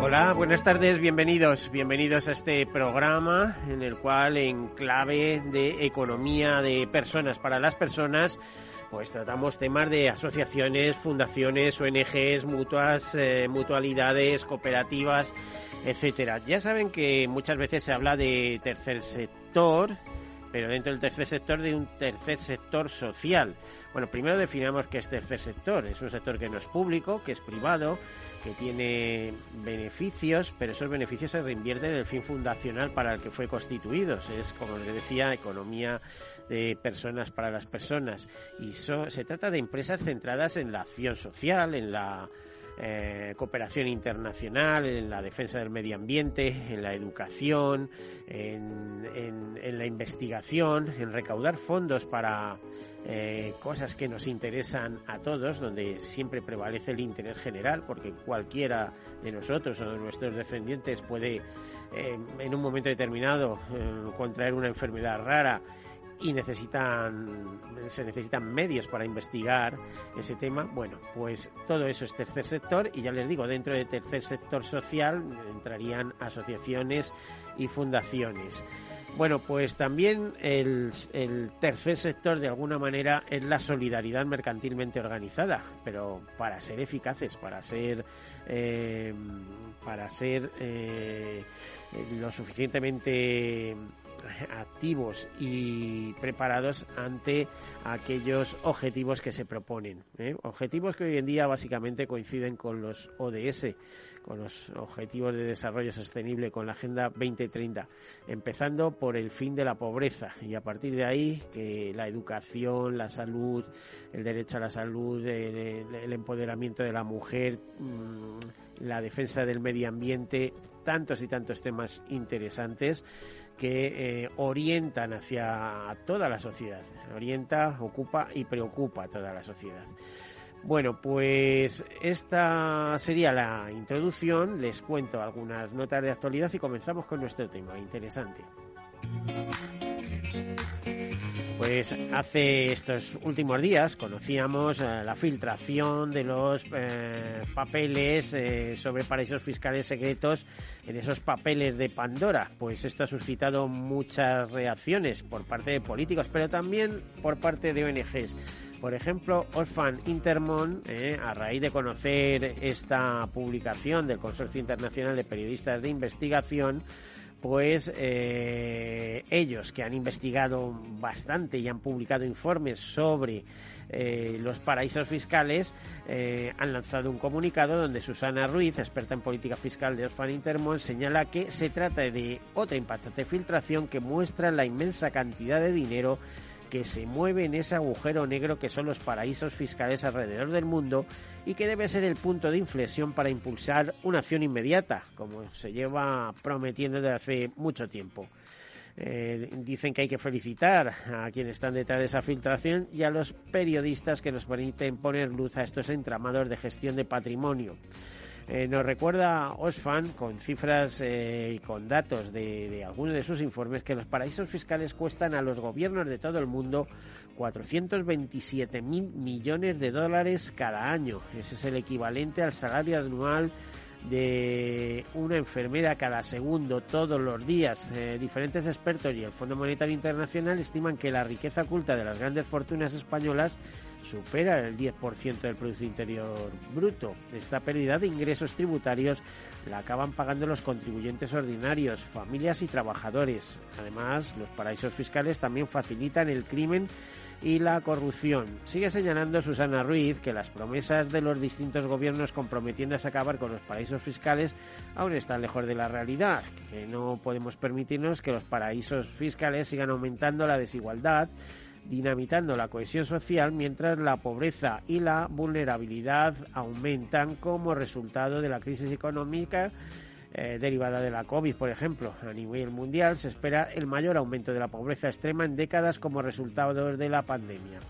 Hola, buenas tardes, bienvenidos, bienvenidos a este programa en el cual en clave de economía de personas para las personas pues tratamos temas de asociaciones, fundaciones, ONGs, mutuas, eh, mutualidades, cooperativas, etcétera. Ya saben que muchas veces se habla de tercer sector, pero dentro del tercer sector de un tercer sector social. Bueno, primero definamos qué es tercer sector. Es un sector que no es público, que es privado, que tiene beneficios, pero esos beneficios se reinvierten en el fin fundacional para el que fue constituido. Es, como les decía, economía de personas para las personas. Y se trata de empresas centradas en la acción social, en la eh, cooperación internacional, en la defensa del medio ambiente, en la educación, en, la investigación, en recaudar fondos para eh, cosas que nos interesan a todos, donde siempre prevalece el interés general, porque cualquiera de nosotros o de nuestros descendientes puede eh, en un momento determinado contraer una enfermedad rara y necesitan se necesitan medios para investigar ese tema. Bueno, pues todo eso es tercer sector y ya les digo, dentro de tercer sector social entrarían asociaciones y fundaciones. Bueno, pues también el, tercer sector de alguna manera es la solidaridad mercantilmente organizada, pero para ser eficaces, para ser eh, para ser eh, lo suficientemente activos y preparados ante aquellos objetivos que se proponen. ¿eh? Objetivos que hoy en día básicamente coinciden con los ODS, con los Objetivos de Desarrollo Sostenible, con la Agenda 2030, empezando por el fin de la pobreza y a partir de ahí que la educación, la salud, el derecho a la salud, el, empoderamiento de la mujer, mm, la defensa del medio ambiente, tantos y tantos temas interesantes que eh, orientan hacia toda la sociedad, orienta, ocupa y preocupa a toda la sociedad. Bueno, pues esta sería la introducción, les cuento algunas notas de actualidad y comenzamos con nuestro tema interesante. Pues hace estos últimos días conocíamos eh, la filtración de los eh, papeles eh, sobre paraísos fiscales secretos en esos papeles de Pandora. Pues esto ha suscitado muchas reacciones por parte de políticos, pero también por parte de ONGs. Por ejemplo, Orphan Intermon, a raíz de conocer esta publicación del Consorcio Internacional de Periodistas de Investigación, pues eh, ellos que han investigado bastante y han publicado informes sobre eh, los paraísos fiscales eh, han lanzado un comunicado donde Susana Ruiz, experta en política fiscal de Orfan Intermon, señala que se trata de otra impactante filtración que muestra la inmensa cantidad de dinero que se mueve en ese agujero negro que son los paraísos fiscales alrededor del mundo y que debe ser el punto de inflexión para impulsar una acción inmediata, como se lleva prometiendo desde hace mucho tiempo. Eh, dicen que hay que felicitar a quienes están detrás de esa filtración y a los periodistas que nos permiten poner luz a estos entramados de gestión de patrimonio. Eh, nos recuerda Osfan, con cifras eh, y con datos de, de algunos de sus informes, que los paraísos fiscales cuestan a los gobiernos de todo el mundo 427 mil millones de dólares cada año. Ese es el equivalente al salario anual de una enfermera cada segundo todos los días. Eh, diferentes expertos y el Fondo Monetario Internacional estiman que la riqueza oculta de las grandes fortunas españolas supera el 10% del Producto Interior Bruto. Esta pérdida de ingresos tributarios la acaban pagando los contribuyentes ordinarios, familias y trabajadores. Además, los paraísos fiscales también facilitan el crimen y la corrupción. Sigue señalando Susana Ruiz que las promesas de los distintos gobiernos comprometiéndose a acabar con los paraísos fiscales aún están lejos de la realidad, que no podemos permitirnos que los paraísos fiscales sigan aumentando la desigualdad dinamitando la cohesión social mientras la pobreza y la vulnerabilidad aumentan como resultado de la crisis económica eh, derivada de la COVID, por ejemplo. A nivel mundial se espera el mayor aumento de la pobreza extrema en décadas como resultado de la pandemia.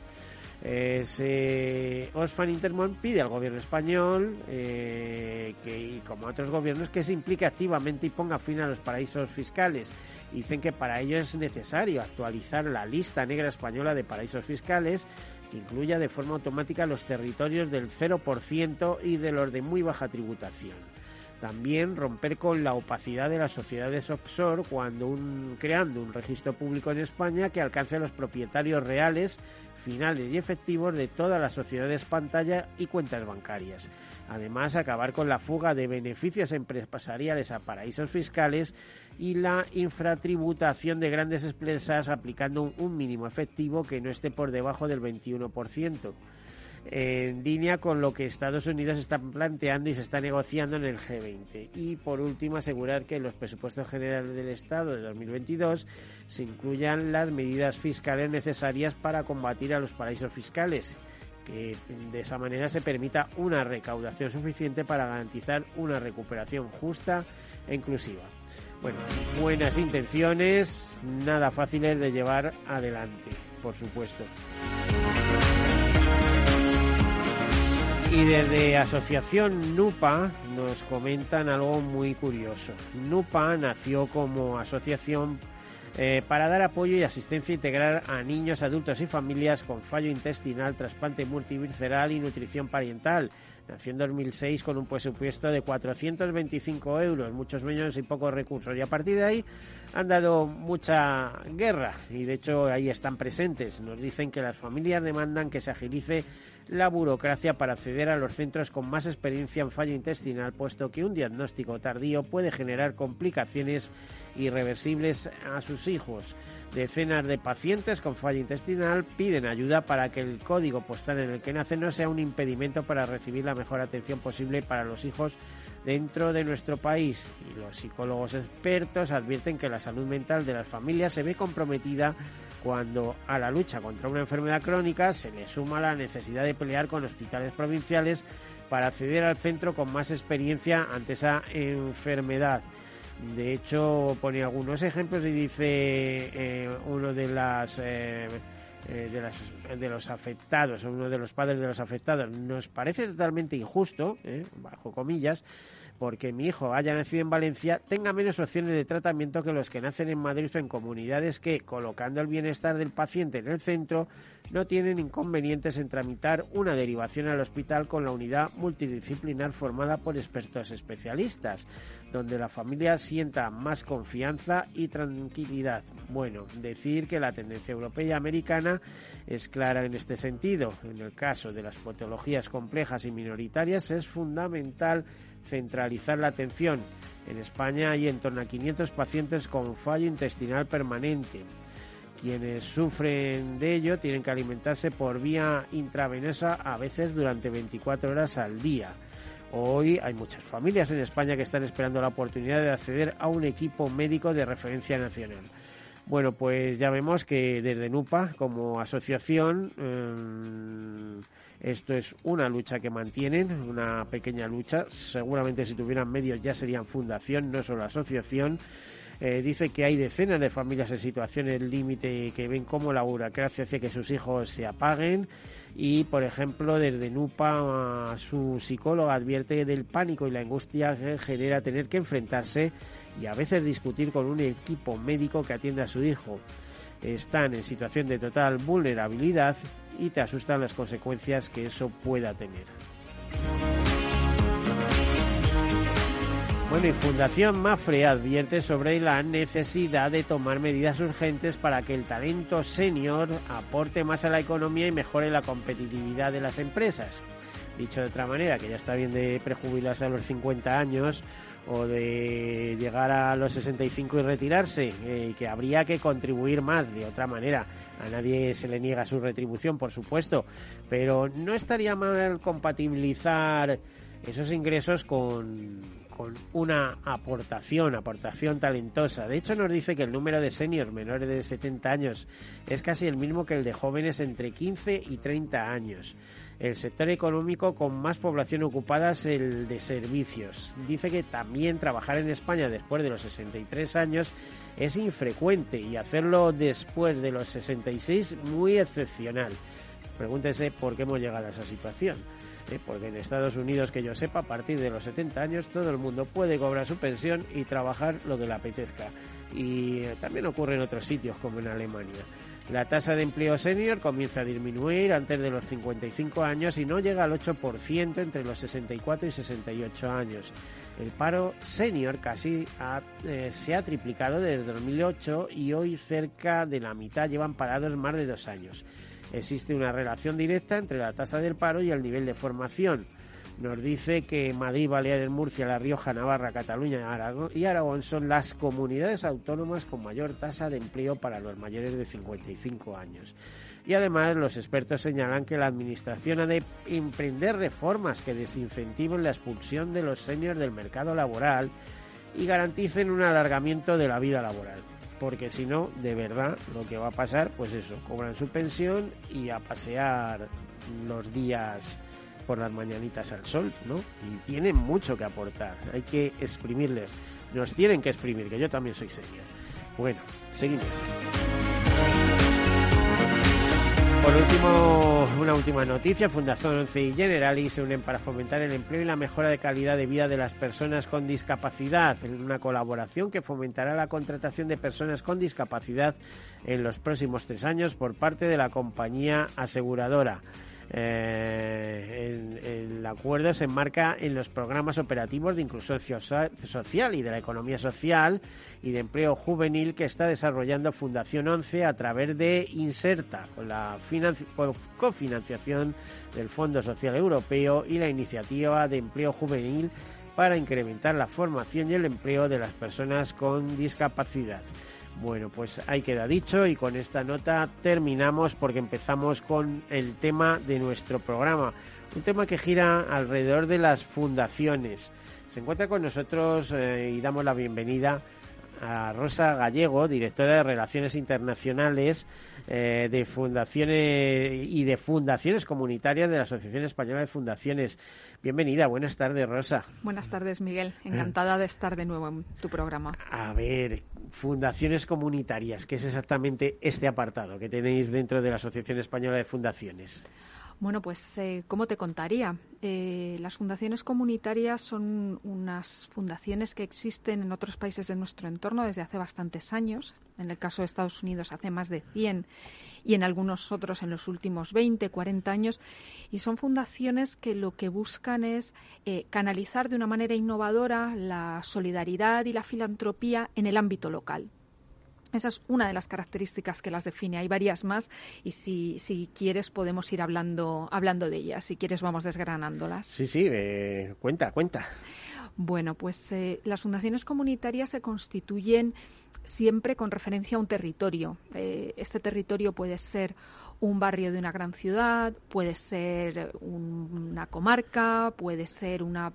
Eh, Intermont pide al gobierno español, eh, que, y como a otros gobiernos, que se implique activamente y ponga fin a los paraísos fiscales. Dicen que para ello es necesario actualizar la lista negra española de paraísos fiscales que incluya de forma automática los territorios del 0% y de los de muy baja tributación. También romper con la opacidad de las sociedades offshore cuando un, creando un registro público en España que alcance a los propietarios reales finales y efectivos de todas las sociedades pantalla y cuentas bancarias. Además, acabar con la fuga de beneficios empresariales a paraísos fiscales y la infratributación de grandes empresas aplicando un mínimo efectivo que no esté por debajo del 21% en línea con lo que Estados Unidos está planteando y se está negociando en el G20. Y por último, asegurar que en los presupuestos generales del Estado de 2022 se incluyan las medidas fiscales necesarias para combatir a los paraísos fiscales de esa manera se permita una recaudación suficiente para garantizar una recuperación justa e inclusiva. Bueno, buenas intenciones, nada fáciles de llevar adelante, por supuesto. Y desde Asociación NUPA nos comentan algo muy curioso. NUPA nació como asociación eh, para dar apoyo y asistencia integral a niños, adultos y familias con fallo intestinal, trasplante multivisceral y nutrición parental. Nació en 2006 con un presupuesto de 425 euros, muchos menos y pocos recursos. Y a partir de ahí han dado mucha guerra y de hecho ahí están presentes. Nos dicen que las familias demandan que se agilice la burocracia para acceder a los centros con más experiencia en fallo intestinal, puesto que un diagnóstico tardío puede generar complicaciones irreversibles a sus hijos. Decenas de pacientes con fallo intestinal piden ayuda para que el código postal en el que nacen no sea un impedimento para recibir la mejor atención posible para los hijos dentro de nuestro país. Y los psicólogos expertos advierten que la salud mental de las familias se ve comprometida cuando a la lucha contra una enfermedad crónica se le suma la necesidad de pelear con hospitales provinciales para acceder al centro con más experiencia ante esa enfermedad. De hecho, pone algunos ejemplos y dice eh, uno eh, eh, de las de los afectados, uno de los padres de los afectados, nos parece totalmente injusto, bajo comillas, porque mi hijo haya nacido en Valencia tenga menos opciones de tratamiento que los que nacen en Madrid o en comunidades que, colocando el bienestar del paciente en el centro, no tienen inconvenientes en tramitar una derivación al hospital con la unidad multidisciplinar formada por expertos especialistas, donde la familia sienta más confianza y tranquilidad. Bueno, decir que la tendencia europea y americana es clara en este sentido. En el caso de las patologías complejas y minoritarias es fundamental centralizar la atención. En España hay en torno a 500 pacientes con fallo intestinal permanente. Quienes sufren de ello tienen que alimentarse por vía intravenosa a veces durante 24 horas al día. Hoy hay muchas familias en España que están esperando la oportunidad de acceder a un equipo médico de referencia nacional. Bueno, pues ya vemos que desde NUPA, como asociación, em, esto es una lucha que mantienen, una pequeña lucha. Seguramente si tuvieran medios ya serían fundación, no solo asociación. Eh, dice que hay decenas de familias en situaciones límite que ven cómo la burocracia hace que sus hijos se apaguen y, por ejemplo, desde NUPA su psicólogo advierte del pánico y la angustia que genera tener que enfrentarse y a veces discutir con un equipo médico que atiende a su hijo. Están en situación de total vulnerabilidad y te asustan las consecuencias que eso pueda tener. Bueno, y Fundación Mafre advierte sobre la necesidad de tomar medidas urgentes para que el talento senior aporte más a la economía y mejore la competitividad de las empresas. Dicho de otra manera, que ya está bien de prejubilarse a los 50 años o de llegar a los 65 y retirarse, eh, que habría que contribuir más de otra manera. A nadie se le niega su retribución, por supuesto, pero no estaría mal compatibilizar esos ingresos con, con una aportación, aportación talentosa. De hecho, nos dice que el número de seniors menores de 70 años es casi el mismo que el de jóvenes entre 15 y 30 años. El sector económico con más población ocupada es el de servicios. Dice que también trabajar en España después de los 63 años es infrecuente y hacerlo después de los 66 muy excepcional. Pregúntese por qué hemos llegado a esa situación. ¿Eh? Porque en Estados Unidos, que yo sepa, a partir de los 70 años todo el mundo puede cobrar su pensión y trabajar lo que le apetezca. Y eh, también ocurre en otros sitios, como en Alemania. La tasa de empleo senior comienza a disminuir antes de los 55 años y no llega al 8% entre los 64 y 68 años. El paro senior casi eh, se ha triplicado desde 2008 y hoy cerca de la mitad llevan parados más de dos años. Existe una relación directa entre la tasa del paro y el nivel de formación. Nos dice que Madrid, Baleares, Murcia, La Rioja, Navarra, Cataluña y Aragón son las comunidades autónomas con mayor tasa de empleo para los mayores de 55 años. Y además los expertos señalan que la Administración ha de emprender reformas que desincentiven la expulsión de los seniors del mercado laboral y garanticen un alargamiento de la vida laboral. Porque si no, de verdad, lo que va a pasar, pues eso, cobran su pensión y a pasear los días por las mañanitas al sol, ¿no? Y tienen mucho que aportar, hay que exprimirles, nos tienen que exprimir, que yo también soy seria. Bueno, seguimos. Por último, una última noticia. Fundación 11 y Generali se unen para fomentar el empleo y la mejora de calidad de vida de las personas con discapacidad en una colaboración que fomentará la contratación de personas con discapacidad en los próximos tres años por parte de la compañía aseguradora. Eh, el, acuerdo se enmarca en los programas operativos de inclusión social y de la economía social y de empleo juvenil que está desarrollando Fundación 11 a través de Inserta, con la cofinanciación del Fondo Social Europeo y la iniciativa de empleo juvenil para incrementar la formación y el empleo de las personas con discapacidad. Bueno, pues ahí queda dicho y con esta nota terminamos porque empezamos con el tema de nuestro programa. Un tema que gira alrededor de las fundaciones. Se encuentra con nosotros eh, y damos la bienvenida a Rosa Gallego, directora de Relaciones Internacionales eh, de Fundaciones y de Fundaciones Comunitarias de la Asociación Española de Fundaciones. Bienvenida, buenas tardes, Rosa. Buenas tardes, Miguel. Encantada de estar de nuevo en tu programa. A ver, Fundaciones Comunitarias, ¿qué es exactamente este apartado que tenéis dentro de la Asociación Española de Fundaciones? Bueno, pues, eh, ¿cómo te contaría? Eh, las fundaciones comunitarias son unas fundaciones que existen en otros países de nuestro entorno desde hace bastantes años. En el caso de Estados Unidos hace más de 100 y en algunos otros en los últimos 20, 40 años. Y son fundaciones que lo que buscan es eh, canalizar de una manera innovadora la solidaridad y la filantropía en el ámbito local. Esa es una de las características que las define. Hay varias más y si, si quieres podemos ir hablando, hablando de ellas. Si quieres vamos desgranándolas. Sí, sí, eh, cuenta, cuenta. Bueno, pues eh, las fundaciones comunitarias se constituyen siempre con referencia a un territorio. Eh, este territorio puede ser un barrio de una gran ciudad, puede ser una comarca, puede ser una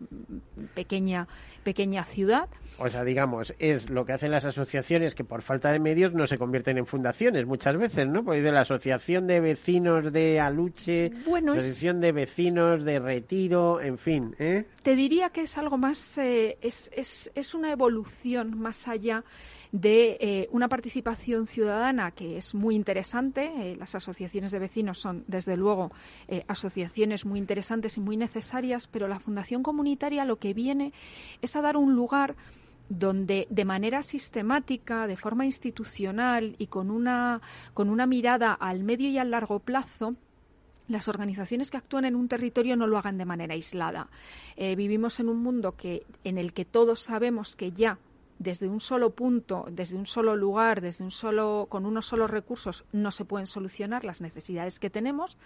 pequeña pequeña ciudad. O sea, digamos, es lo que hacen las asociaciones que por falta de medios no se convierten en fundaciones muchas veces, ¿no? Pues de la asociación de vecinos de Aluche, bueno, asociación de vecinos de Retiro, en fin, ¿eh? Te diría que es algo más, eh, es, es, es una evolución más allá de eh, una participación ciudadana que es muy interesante. Eh, las asociaciones de vecinos son, desde luego, asociaciones muy interesantes y muy necesarias, pero la Fundación Comunitaria lo que viene es a dar un lugar donde de manera sistemática, de forma institucional y con una, con una mirada al medio y al largo plazo, las organizaciones que actúan en un territorio no lo hagan de manera aislada. vivimos en un mundo que, en el que todos sabemos que ya desde un solo punto, desde un solo lugar, desde un solo, con unos solos recursos, no se pueden solucionar las necesidades que tenemos.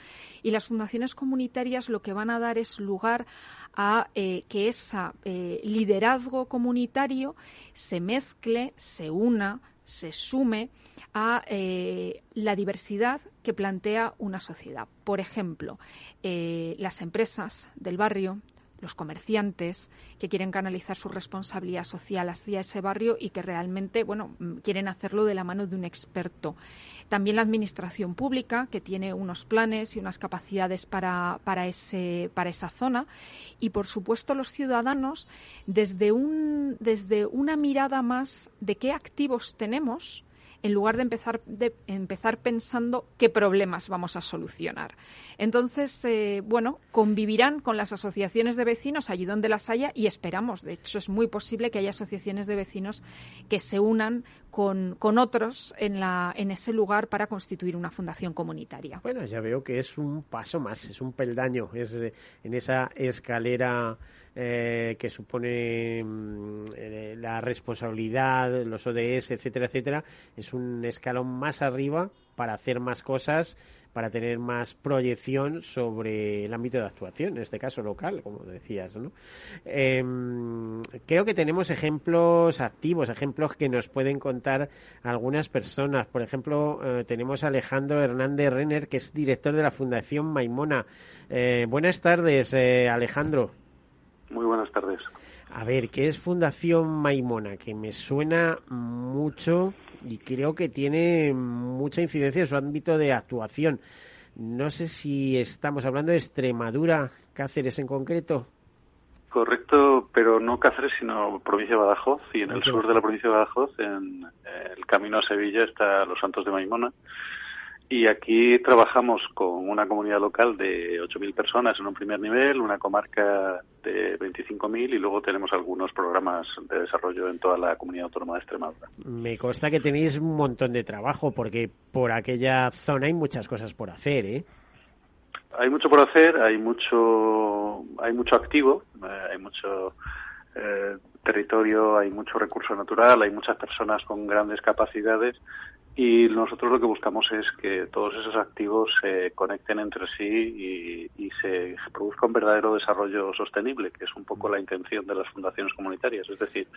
Y las fundaciones comunitarias lo que van a dar es lugar a eh, que ese eh, liderazgo comunitario se mezcle, se una, se sume a eh, la diversidad que plantea una sociedad. Por ejemplo, las empresas del barrio, los comerciantes que quieren canalizar su responsabilidad social hacia ese barrio y que realmente, bueno, mm, quieren hacerlo de la mano de un experto. También la administración pública, que tiene unos planes y unas capacidades para, para, ese, para esa zona. Y, por supuesto, los ciudadanos, desde, un, desde una mirada más de qué activos tenemos, en lugar de empezar, de empezar pensando qué problemas vamos a solucionar. Entonces, eh, bueno, convivirán con las asociaciones de vecinos allí donde las haya y esperamos, de hecho, es muy posible que haya asociaciones de vecinos que se unan con, con otros en, la, en ese lugar para constituir una fundación comunitaria. Bueno, ya veo que es un paso más, es un peldaño, es eh, en esa escalera eh, que supone mm, eh, la responsabilidad, los ODS, etcétera, etcétera, es un escalón más arriba para hacer más cosas, para tener más proyección sobre el ámbito de actuación, en este caso local, como decías. ¿no? Em, creo que tenemos ejemplos activos, ejemplos que nos pueden contar algunas personas. Por ejemplo, eh, tenemos a Alejandro Hernández Renner, que es director de la Fundación Maimona. buenas tardes, Alejandro. Muy buenas tardes. A ver, ¿qué es Fundación Maimona? Que me suena mucho y creo que tiene mucha incidencia en su ámbito de actuación. No sé si estamos hablando de Extremadura, Cáceres en concreto. Correcto, pero no Cáceres, sino provincia de Badajoz. Y en el sur de la provincia de Badajoz, en el camino a Sevilla, está Los Santos de Maimona. Y aquí trabajamos con una comunidad local de 8.000 personas en un primer nivel, una comarca de 25.000 y luego tenemos algunos programas de desarrollo en toda la comunidad autónoma de Extremadura. Me consta que tenéis un montón de trabajo porque por aquella zona hay muchas cosas por hacer, ¿eh? Hay mucho por hacer, hay mucho, hay mucho activo, eh, hay mucho eh, territorio, hay mucho recurso natural, hay muchas personas con grandes capacidades y nosotros lo que buscamos es que todos esos activos se conecten entre sí y, se produzca un verdadero desarrollo sostenible, que es un poco la intención de las fundaciones comunitarias. Es decir,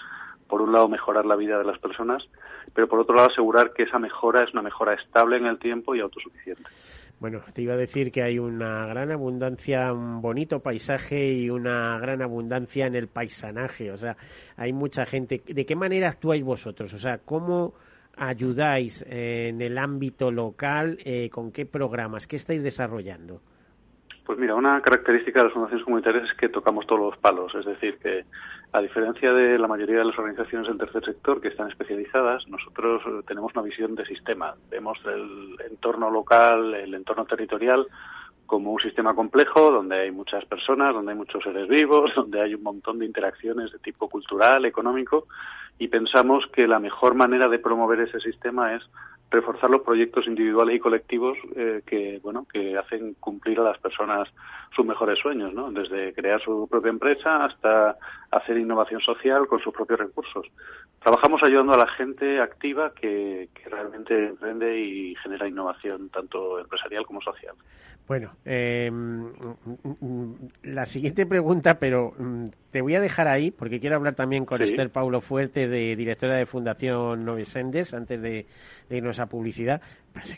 por un lado mejorar la vida de las personas, pero por otro lado asegurar que esa mejora es una mejora estable en el tiempo y autosuficiente. Bueno, te iba a decir que hay una gran abundancia, un bonito paisaje y una gran abundancia en el paisanaje. O sea, hay mucha gente. ¿De qué manera actuáis vosotros? O sea, ¿cómo ayudáis en el ámbito local? Eh, ¿Con qué programas? ¿Qué estáis desarrollando? Pues mira, una característica de las fundaciones comunitarias es que tocamos todos los palos, es decir, que a diferencia de la mayoría de las organizaciones del tercer sector que están especializadas, nosotros tenemos una visión de sistema. Vemos el entorno local, el entorno territorial como un sistema complejo donde hay muchas personas, donde hay muchos seres vivos, donde hay un montón de interacciones de tipo cultural, económico, y pensamos que la mejor manera de promover ese sistema es reforzar los proyectos individuales y colectivos eh, que bueno que hacen cumplir a las personas sus mejores sueños no desde crear su propia empresa hasta hacer innovación social con sus propios recursos. Trabajamos ayudando a la gente activa que, que realmente emprende y genera innovación tanto empresarial como social bueno, eh, la siguiente pregunta, pero mm, te voy a dejar ahí porque quiero hablar también con Esther Paulo Fuerte, de directora de Fundación Novesendes, antes de, irnos a publicidad.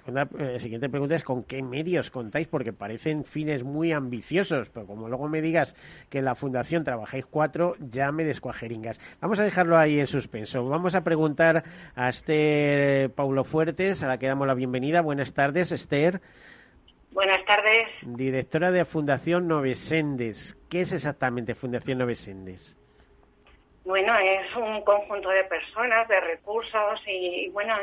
La, eh, siguiente pregunta es con qué medios contáis, porque parecen fines muy ambiciosos, pero como luego me digas que en la Fundación trabajáis cuatro, ya me descuajeringas. Vamos a dejarlo ahí en suspenso. Vamos a preguntar a Esther Paulo Fuertes, a la que damos la bienvenida. Buenas tardes, Esther. Buenas tardes. Directora de Fundación Novesendes. ¿Qué es exactamente Fundación Novesendes? Bueno, es un conjunto de personas, de recursos y, bueno,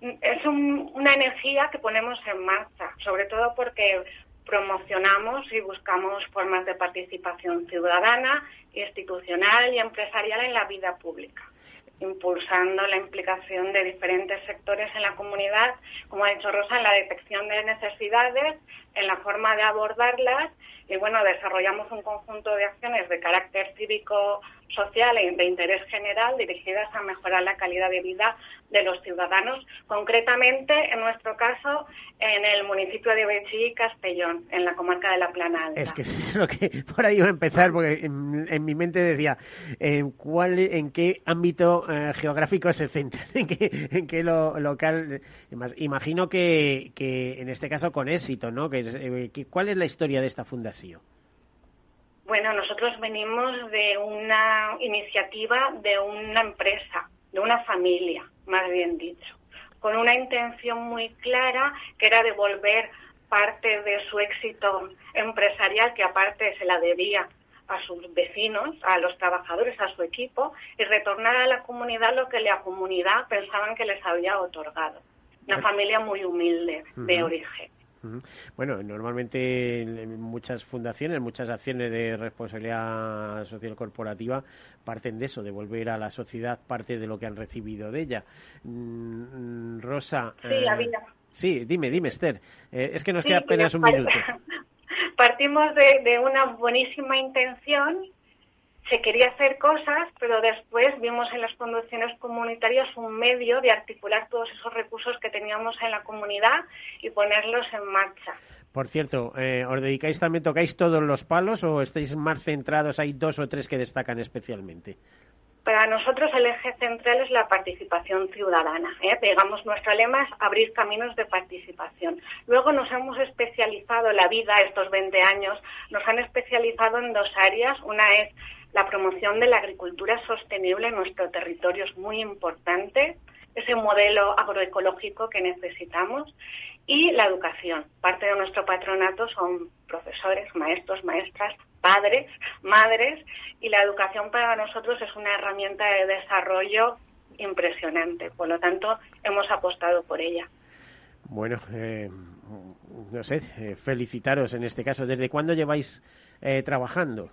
es una energía que ponemos en marcha, sobre todo porque promocionamos y buscamos formas de participación ciudadana, institucional y empresarial en la vida pública impulsando la implicación de diferentes sectores en la comunidad, como ha dicho Rosa, en la detección de necesidades, en la forma de abordarlas y bueno, desarrollamos un conjunto de acciones de carácter cívico, social e de interés general dirigidas a mejorar la calidad de vida de los ciudadanos, concretamente, en nuestro caso, en el municipio de Bechí Castellón, en la comarca de la Plana. Es que es lo que por ahí iba a empezar, porque en, mi mente decía, ¿en, cuál, en qué ámbito eh, geográfico se centra? ¿En qué, en qué lo, local? imagino que, que en este caso con éxito, ¿no? Que, eh, ¿Cuál es la historia de esta fundación? Bueno, nosotros venimos de una iniciativa de una empresa, de una familia, más bien dicho, con una intención muy clara que era devolver parte de su éxito empresarial, que aparte se la debía a sus vecinos, a los trabajadores, a su equipo, y retornar a la comunidad lo que la comunidad pensaban que les había otorgado. Una familia muy humilde de origen. Bueno, normalmente en muchas fundaciones, muchas acciones de responsabilidad social corporativa parten de eso, de volver a la sociedad parte de lo que han recibido de ella. Mm, Rosa. Sí, eh, Sí, dime, dime, Esther. Eh, es que nos queda apenas un minuto. Partimos de una buenísima intención se quería hacer cosas, pero después vimos en las conducciones comunitarias un medio de articular todos esos recursos que teníamos en la comunidad y ponerlos en marcha. Por cierto, eh, ¿os dedicáis también, tocáis todos los palos o estáis más centrados? Hay dos o tres que destacan especialmente. Para nosotros el eje central es la participación ciudadana. ¿eh? Digamos, nuestro lema es abrir caminos de participación. Luego nos hemos especializado en la vida, estos 20 años, nos han especializado en dos áreas. Una es la promoción de la agricultura sostenible en nuestro territorio es muy importante, ese modelo agroecológico que necesitamos y la educación. Parte de nuestro patronato son profesores, maestros, maestras, padres, madres y la educación para nosotros es una herramienta de desarrollo impresionante. Por lo tanto, hemos apostado por ella. Bueno, eh, no sé, eh, felicitaros en este caso. ¿Desde cuándo lleváis eh, trabajando?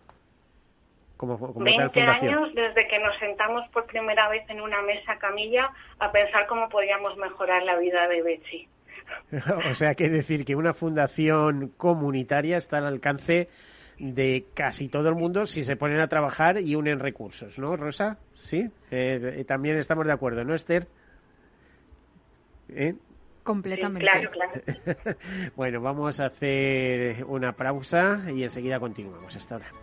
20 años desde que nos sentamos por primera vez en una mesa camilla a pensar cómo podíamos mejorar la vida de Betsy. o sea, que decir que una fundación comunitaria está al alcance de casi todo el mundo si se ponen a trabajar y unen recursos, ¿no, Rosa? Sí, eh, eh, también estamos de acuerdo, ¿no, Esther? ¿Eh? Completamente. claro, claro. bueno, vamos a hacer una pausa y enseguida continuamos. Hasta ahora.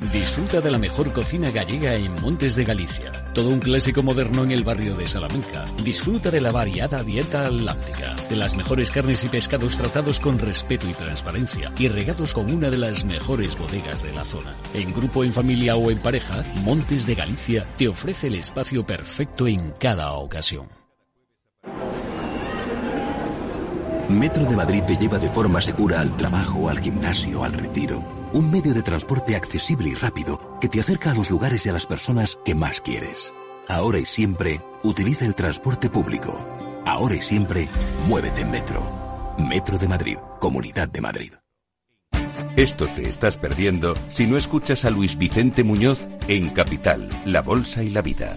Disfruta de la mejor cocina gallega en Montes de Galicia. Todo un clásico moderno en el barrio de Salamanca. Disfruta de la variada dieta atlántica, de las mejores carnes y pescados tratados con respeto y transparencia y regados con una de las mejores bodegas de la zona. En grupo, en familia o en pareja, Montes de Galicia te ofrece el espacio perfecto en cada ocasión. Metro de Madrid te lleva de forma segura al trabajo, al gimnasio, al retiro. Un medio de transporte accesible y rápido que te acerca a los lugares y a las personas que más quieres. Ahora y siempre, utiliza el transporte público. Ahora y siempre, muévete en Metro. Metro de Madrid, Comunidad de Madrid. Esto te estás perdiendo si no escuchas a Luis Vicente Muñoz en Capital, La Bolsa y la Vida.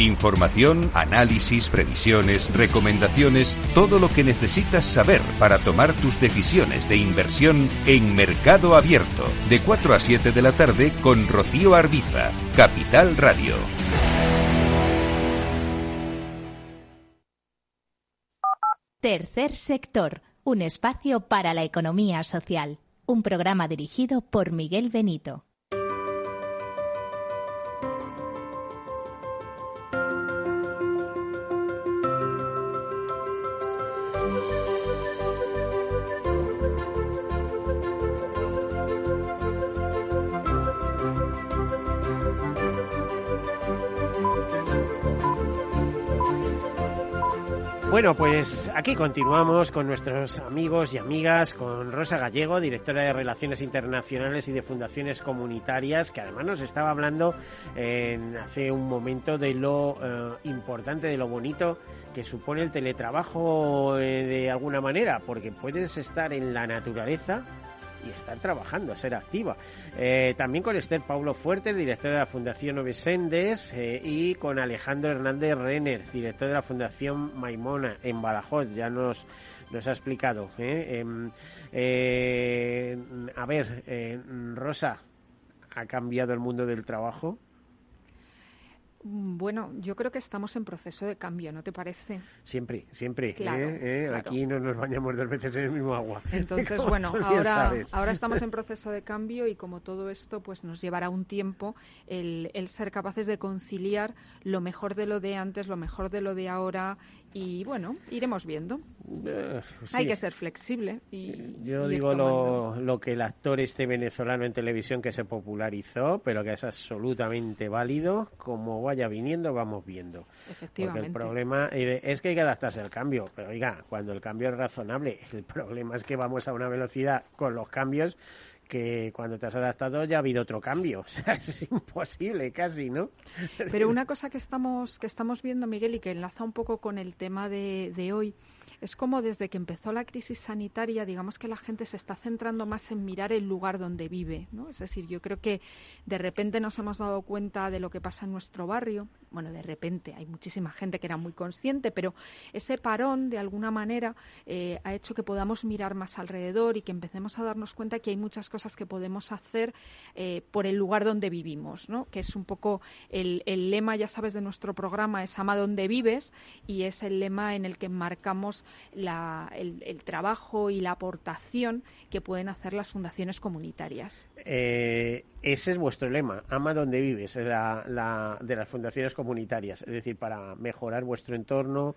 Información, análisis, previsiones, recomendaciones, todo lo que necesitas saber para tomar tus decisiones de inversión en Mercado Abierto, de 4 a 7 de la tarde con Rocío Arbiza, Capital Radio. Tercer sector, un espacio para la economía social, un programa dirigido por Miguel Benito. Bueno, pues aquí continuamos con nuestros amigos y amigas, con Rosa Gallego, directora de Relaciones Internacionales y de Fundaciones Comunitarias, que además nos estaba hablando en, hace un momento de lo eh, importante, de lo bonito que supone el teletrabajo eh, de alguna manera, porque puedes estar en la naturaleza y estar trabajando, ser activa. Eh, también con Esther Paulo Fuertes, director de la Fundación Ovesendes, eh, y con Alejandro Hernández Renner, director de la Fundación Maimona en Badajoz. Ya nos, nos ha explicado. ¿eh? Em, eh a ver, Rosa, ¿ha cambiado el mundo del trabajo? Mm, bueno, yo creo que estamos en proceso de cambio, ¿no te parece? Siempre, siempre. ¿eh? ¿Eh? Aquí no nos bañamos dos veces en el mismo agua. Entonces, bueno, ahora, ahora estamos en proceso de cambio y como todo esto, pues nos llevará un tiempo el, el ser capaces de conciliar lo mejor de lo de antes, lo mejor de lo de ahora y bueno, iremos viendo. Eh, Hay que ser flexible. Y, Yo digo lo, lo, que el actor este venezolano en televisión que se popularizó, pero que es absolutamente válido. Como vaya viniendo, vamos viendo. Efectivamente. Porque el problema es que hay que adaptarse al cambio. Pero oiga, cuando el cambio es razonable, el problema es que vamos a una velocidad con los cambios que cuando te has adaptado ya ha habido otro cambio. O sea, es imposible casi, ¿no? Pero una cosa que estamos, que estamos viendo, Miguel, y que enlaza un poco con el tema de hoy, es como desde que empezó la crisis sanitaria, digamos que la gente se está centrando más en mirar el lugar donde vive, ¿no? Es decir, yo creo que de repente nos hemos dado cuenta de lo que pasa en nuestro barrio. Bueno, de repente hay muchísima gente que era muy consciente, pero ese parón, de alguna manera, eh, ha hecho que podamos mirar más alrededor y que empecemos a darnos cuenta que hay muchas cosas que podemos hacer eh, por el lugar donde vivimos, ¿no? Que es un poco el, el lema, ya sabes, de nuestro programa, es ama donde vives y es el lema en el que marcamos la, el, trabajo y la aportación que pueden hacer las fundaciones comunitarias. Eh, ese es vuestro lema, ama donde vives, la, la, de las fundaciones comunitarias, es decir, para mejorar vuestro entorno,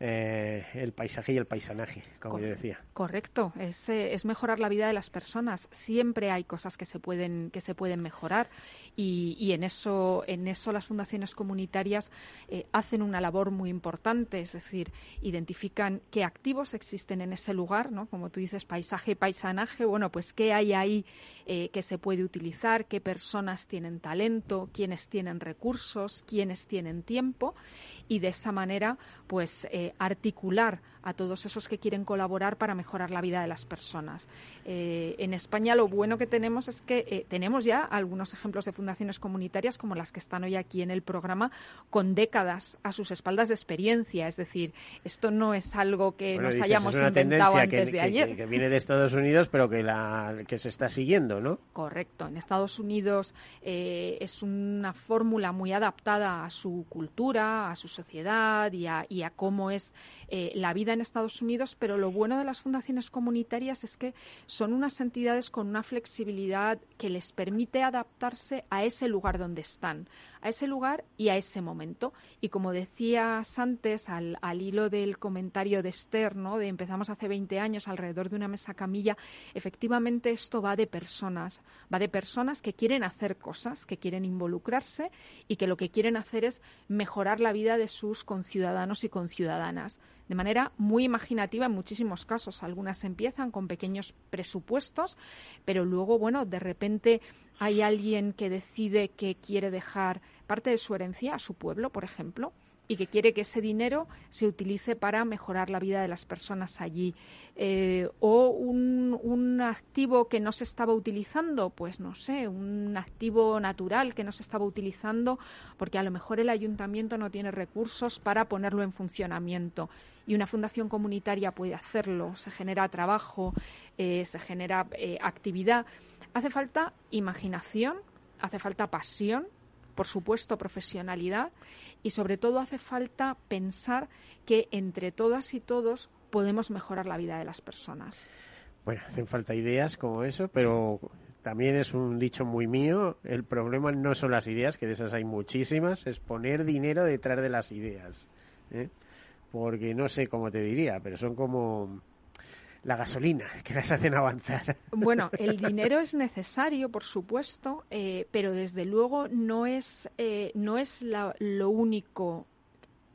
eh, el paisaje y el paisanaje, como Cor yo decía. Correcto, es, eh, es, mejorar la vida de las personas. Siempre hay cosas que se pueden que se pueden mejorar y, y en eso en eso las fundaciones comunitarias eh, hacen una labor muy importante, es decir, identifican qué activos existen en ese lugar, ¿no? Como tú dices, paisaje y paisanaje. Bueno, pues qué hay ahí eh, que se puede utilizar, qué personas tienen talento, quiénes tienen recursos, quiénes tienen tiempo y de esa manera, pues eh, articular a todos esos que quieren colaborar para mejorar la vida de las personas. Eh, en España lo bueno que tenemos es que eh, tenemos ya algunos ejemplos de fundaciones comunitarias como las que están hoy aquí en el programa con décadas a sus espaldas de experiencia. Es decir, esto no es algo que bueno, nos dices, hayamos es una inventado antes que, de ayer. Que, que, viene de Estados Unidos, pero que, la, que se está siguiendo, ¿no? Correcto. En Estados Unidos eh, es una fórmula muy adaptada a su cultura, a su sociedad y a, y a cómo es eh, la vida en Estados Unidos, pero lo bueno de las fundaciones comunitarias es que son unas entidades con una flexibilidad que les permite adaptarse a ese lugar donde están, a ese lugar y a ese momento. Y como decías antes, al, al hilo del comentario de Esther, ¿no? de empezamos hace 20 años alrededor de una mesa camilla, efectivamente esto va de personas, va de personas que quieren hacer cosas, que quieren involucrarse y que lo que quieren hacer es mejorar la vida de sus conciudadanos y conciudadanas de manera muy imaginativa en muchísimos casos. Algunas empiezan con pequeños presupuestos, pero luego, bueno, de repente hay alguien que decide que quiere dejar parte de su herencia a su pueblo, por ejemplo, y que quiere que ese dinero se utilice para mejorar la vida de las personas allí. Eh, o un, activo que no se estaba utilizando, pues no sé, un activo natural que no se estaba utilizando porque a lo mejor el ayuntamiento no tiene recursos para ponerlo en funcionamiento. Y una fundación comunitaria puede hacerlo, se genera trabajo, eh, se genera eh, actividad. Hace falta imaginación, hace falta pasión, por supuesto profesionalidad y sobre todo hace falta pensar que entre todas y todos podemos mejorar la vida de las personas. Bueno, hacen falta ideas como eso, pero también es un dicho muy mío, el problema no son las ideas, que de esas hay muchísimas, es poner dinero detrás de las ideas. ¿eh? Porque no sé cómo te diría, pero son como la gasolina que las hacen avanzar. Bueno, el dinero es necesario, por supuesto, eh, pero desde luego no es, eh, no es la, lo único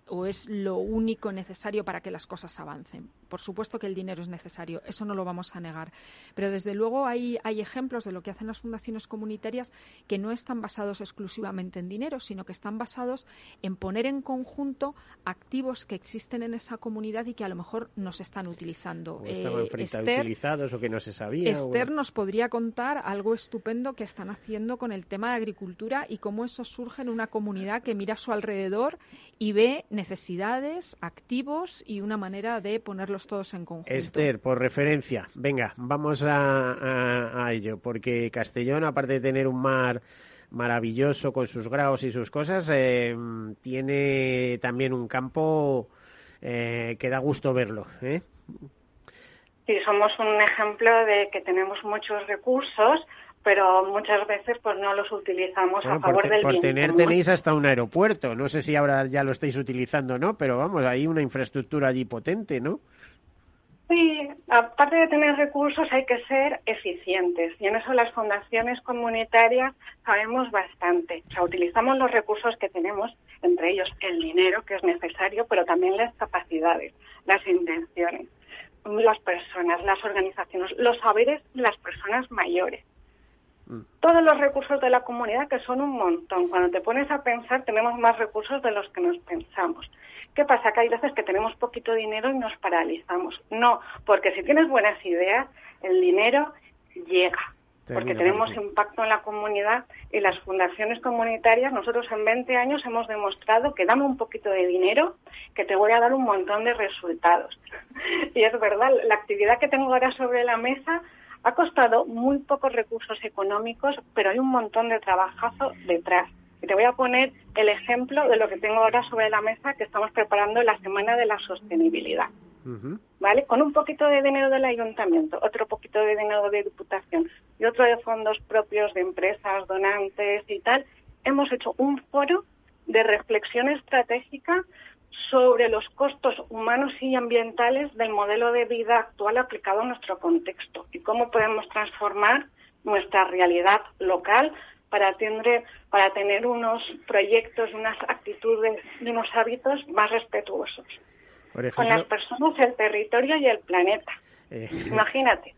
o es lo único necesario para que las cosas avancen. Por supuesto que el dinero es necesario, eso no lo vamos a negar. Pero desde luego hay, hay ejemplos de lo que hacen las fundaciones comunitarias que no están basados exclusivamente en dinero, sino que están basados en poner en conjunto activos que existen en esa comunidad y que a lo mejor no se están utilizando. O estaban eh, utilizados o que no se sabía. Esther nos podría contar algo estupendo que están haciendo con el tema de agricultura y cómo eso surge en una comunidad que mira a su alrededor y ve necesidades, activos y una manera de ponerlos todos en conjunto. Esther, por referencia, venga, vamos a, ello, porque Castellón, aparte de tener un mar maravilloso con sus grados y sus cosas, eh, tiene también un campo eh, que da gusto verlo. ¿eh? Sí, somos un ejemplo de que tenemos muchos recursos, pero muchas veces pues no los utilizamos a favor del bien. Por tener tenéis hasta un aeropuerto, no sé si ahora ya lo estáis utilizando no, pero vamos, hay una infraestructura allí potente, ¿no? Sí, aparte de tener recursos hay que ser eficientes y en eso las fundaciones comunitarias sabemos bastante. O sea, utilizamos los recursos que tenemos, entre ellos el dinero que es necesario, pero también las capacidades, las intenciones, las personas, las organizaciones, los saberes de las personas mayores todos los recursos de la comunidad, que son un montón. Cuando te pones a pensar, tenemos más recursos de los que nos pensamos. ¿Qué pasa? Que hay veces que tenemos poquito dinero y nos paralizamos. No, porque si tienes buenas ideas, el dinero llega. Porque tenemos impacto en la comunidad y las fundaciones comunitarias, nosotros en 20 años hemos demostrado que dame un poquito de dinero, que te voy a dar un montón de resultados. y es verdad, la actividad que tengo ahora sobre la mesa ha costado muy pocos recursos económicos, pero hay un montón de trabajazo detrás. Y te voy a poner el ejemplo de lo que tengo ahora sobre la mesa que estamos preparando la Semana de la Sostenibilidad. ¿Vale? Con un poquito de dinero del ayuntamiento, otro poquito de dinero de diputación y otro de fondos propios de empresas, donantes y tal, hemos hecho un foro de reflexión estratégica sobre los costos humanos y ambientales del modelo de vida actual aplicado a nuestro contexto y cómo podemos transformar nuestra realidad local para tener, para tener unos proyectos, unas actitudes y unos hábitos más respetuosos con las personas, el territorio y el planeta. Eh, Imagínate.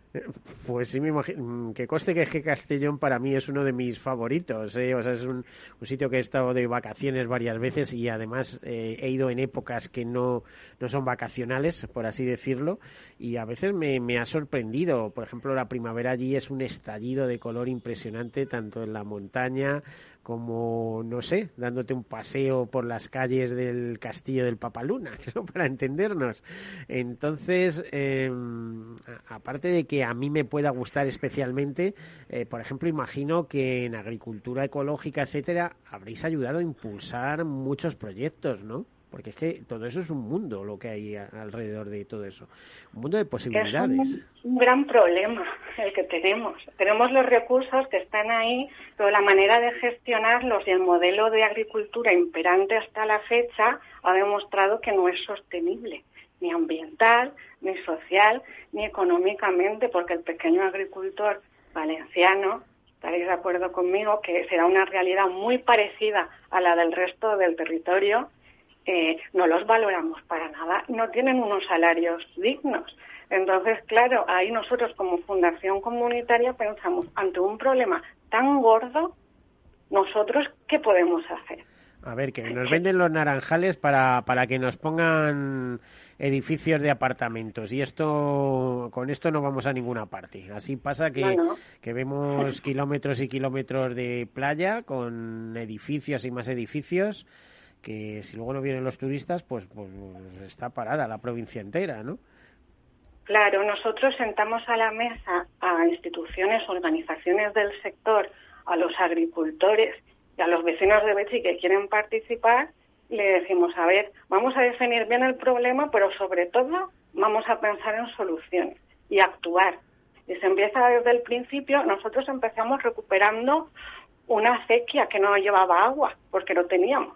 Pues sí, me imagino. Mm, que coste que es que Castellón para mí es uno de mis favoritos. ¿eh? O sea, es un, sitio que he estado de vacaciones varias veces y además eh, he ido en épocas que no, no son vacacionales, por así decirlo, y a veces me, me ha sorprendido. Por ejemplo, la primavera allí es un estallido de color impresionante, tanto en la montaña como, no sé, dándote un paseo por las calles del castillo del Papaluna, para entendernos. Entonces, em, aparte de que a mí me pueda gustar especialmente, eh, por ejemplo, imagino que en agricultura ecológica, etcétera, habréis ayudado a impulsar muchos proyectos, ¿no? Porque es que todo eso es un mundo lo que hay alrededor de todo eso. Un mundo de posibilidades. Es un, gran problema el que tenemos. Tenemos los recursos que están ahí, pero la manera de gestionarlos y el modelo de agricultura imperante hasta la fecha ha demostrado que no es sostenible, ni ambiental, ni social, ni económicamente, porque el pequeño agricultor valenciano estaréis de acuerdo conmigo que será una realidad muy parecida a la del resto del territorio eh, no los valoramos para nada, no tienen unos salarios dignos. Entonces, claro, ahí nosotros como fundación comunitaria pensamos, ante un problema tan gordo, nosotros, ¿qué podemos hacer? A ver, que nos venden los naranjales para, para que nos pongan edificios de apartamentos y esto con esto no vamos a ninguna parte. Así pasa que, que vemos kilómetros y kilómetros de playa con edificios y más edificios que si luego no vienen los turistas, pues, pues, está parada la provincia entera, ¿no? Claro, nosotros sentamos a la mesa a instituciones, organizaciones del sector, a los agricultores y a los vecinos de Bechi que quieren participar le decimos, a ver, vamos a definir bien el problema, pero sobre todo vamos a pensar en soluciones y actuar. Y se empieza desde el principio, nosotros empezamos recuperando una acequia que no llevaba agua, porque no teníamos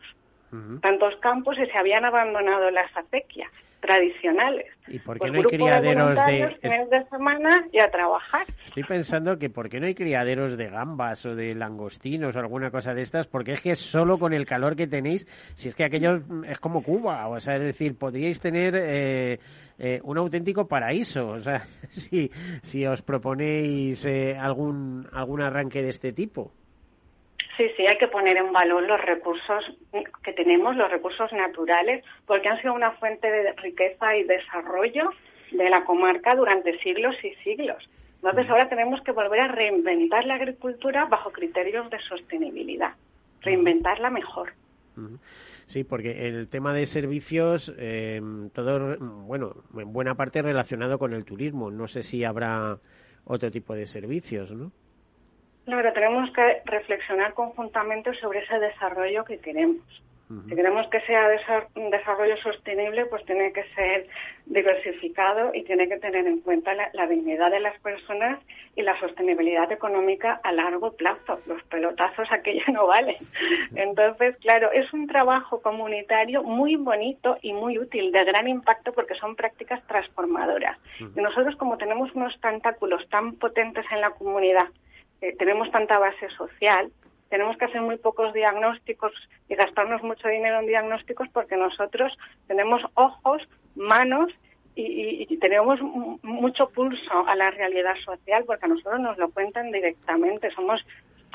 tantos campos y se habían abandonado las acequias. tradicionales. ¿Y por Pues qué no hay criaderos de...? fines de semana y a trabajar. Estoy pensando que por qué no hay criaderos de gambas o de langostinos o alguna cosa de estas, porque es que solo con el calor que tenéis, si es que aquello es como Cuba, o sea, es decir, podríais tener eh, eh, un auténtico paraíso, o sea, si, si os proponéis eh, algún, algún arranque de este tipo. Sí, sí, hay que poner en valor los recursos que tenemos, los recursos naturales, porque han sido una fuente de riqueza y desarrollo de la comarca durante siglos y siglos. Entonces ahora tenemos que volver a reinventar la agricultura bajo criterios de sostenibilidad, reinventarla mejor. Sí, porque el tema de servicios, eh, todo, bueno, en buena parte relacionado con el turismo. No sé si habrá otro tipo de servicios, ¿no? Claro, tenemos que reflexionar conjuntamente sobre ese desarrollo que queremos. Si queremos que sea un desarrollo sostenible, pues tiene que ser diversificado y tiene que tener en cuenta la, la, dignidad de las personas y la sostenibilidad económica a largo plazo. Los pelotazos aquello no valen. Entonces, claro, es un trabajo comunitario muy bonito y muy útil, de gran impacto porque son prácticas transformadoras. Y nosotros, como tenemos unos tentáculos tan potentes en la comunidad, eh, tenemos tanta base social, tenemos que hacer muy pocos diagnósticos y gastarnos mucho dinero en diagnósticos porque nosotros tenemos ojos, manos y, y, tenemos mucho pulso a la realidad social porque a nosotros nos lo cuentan directamente. Somos,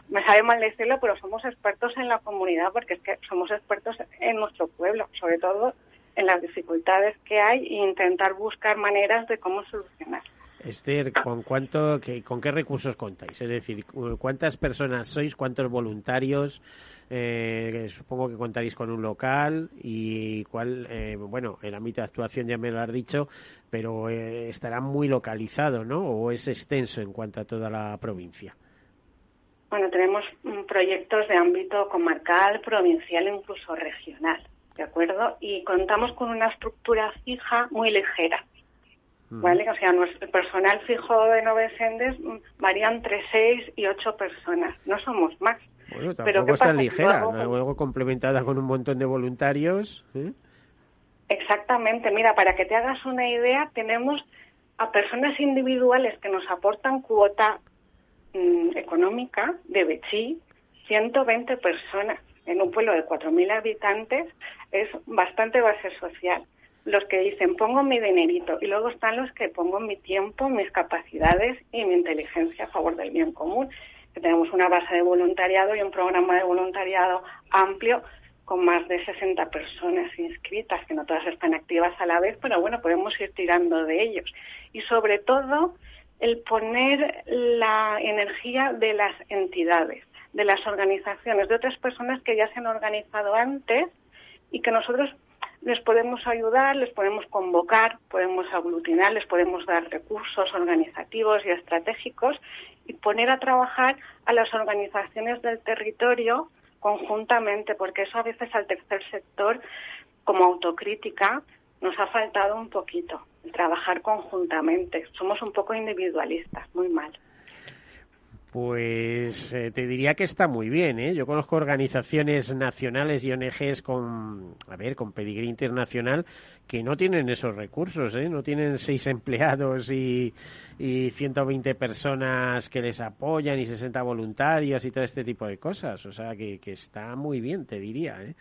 me sabe mal decirlo, pero somos expertos en la comunidad porque es que somos expertos en nuestro pueblo, sobre todo en las dificultades que hay e intentar buscar maneras de cómo solucionar. Esther, ¿con cuánto, que, con qué recursos contáis? Es decir, ¿cuántas personas sois? ¿Cuántos voluntarios? Eh, supongo que contaréis con un local y cuál, eh, bueno, el ámbito de actuación ya me lo has dicho, pero eh, estará muy localizado, ¿no? ¿O es extenso en cuanto a toda la provincia? Bueno, tenemos proyectos de ámbito comarcal, provincial e incluso regional, ¿de acuerdo? Y contamos con una estructura fija muy ligera. ¿Vale? O sea, nuestro personal fijo de Novesendes varía entre 6 y 8 personas. No somos más. Bueno, tampoco es tan ligera. Luego, luego, complementada con un montón de voluntarios. ¿eh? Exactamente. Mira, para que te hagas una idea, tenemos a personas individuales que nos aportan cuota mmm, económica de Bechí, 120 personas. En un pueblo de 4.000 habitantes es bastante base social los que dicen pongo mi dinerito y luego están los que pongo mi tiempo, mis capacidades y mi inteligencia a favor del bien común. Que tenemos una base de voluntariado y un programa de voluntariado amplio con más de 60 personas inscritas, que no todas están activas a la vez, pero bueno, podemos ir tirando de ellos. Y sobre todo, el poner la energía de las entidades, de las organizaciones, de otras personas que ya se han organizado antes y que nosotros les podemos ayudar, les podemos convocar, podemos aglutinar, les podemos dar recursos organizativos y estratégicos y poner a trabajar a las organizaciones del territorio conjuntamente, porque eso a veces al tercer sector, como autocrítica, nos ha faltado un poquito, trabajar conjuntamente. Somos un poco individualistas, muy mal. Pues eh, te diría que está muy bien, ¿eh? Yo conozco organizaciones nacionales y ONGs con, a ver, con pedigrí internacional que no tienen esos recursos, ¿eh? No tienen seis empleados y, y 120 personas que les apoyan y 60 voluntarios y todo este tipo de cosas. O sea, que, que está muy bien, te diría, ¿eh?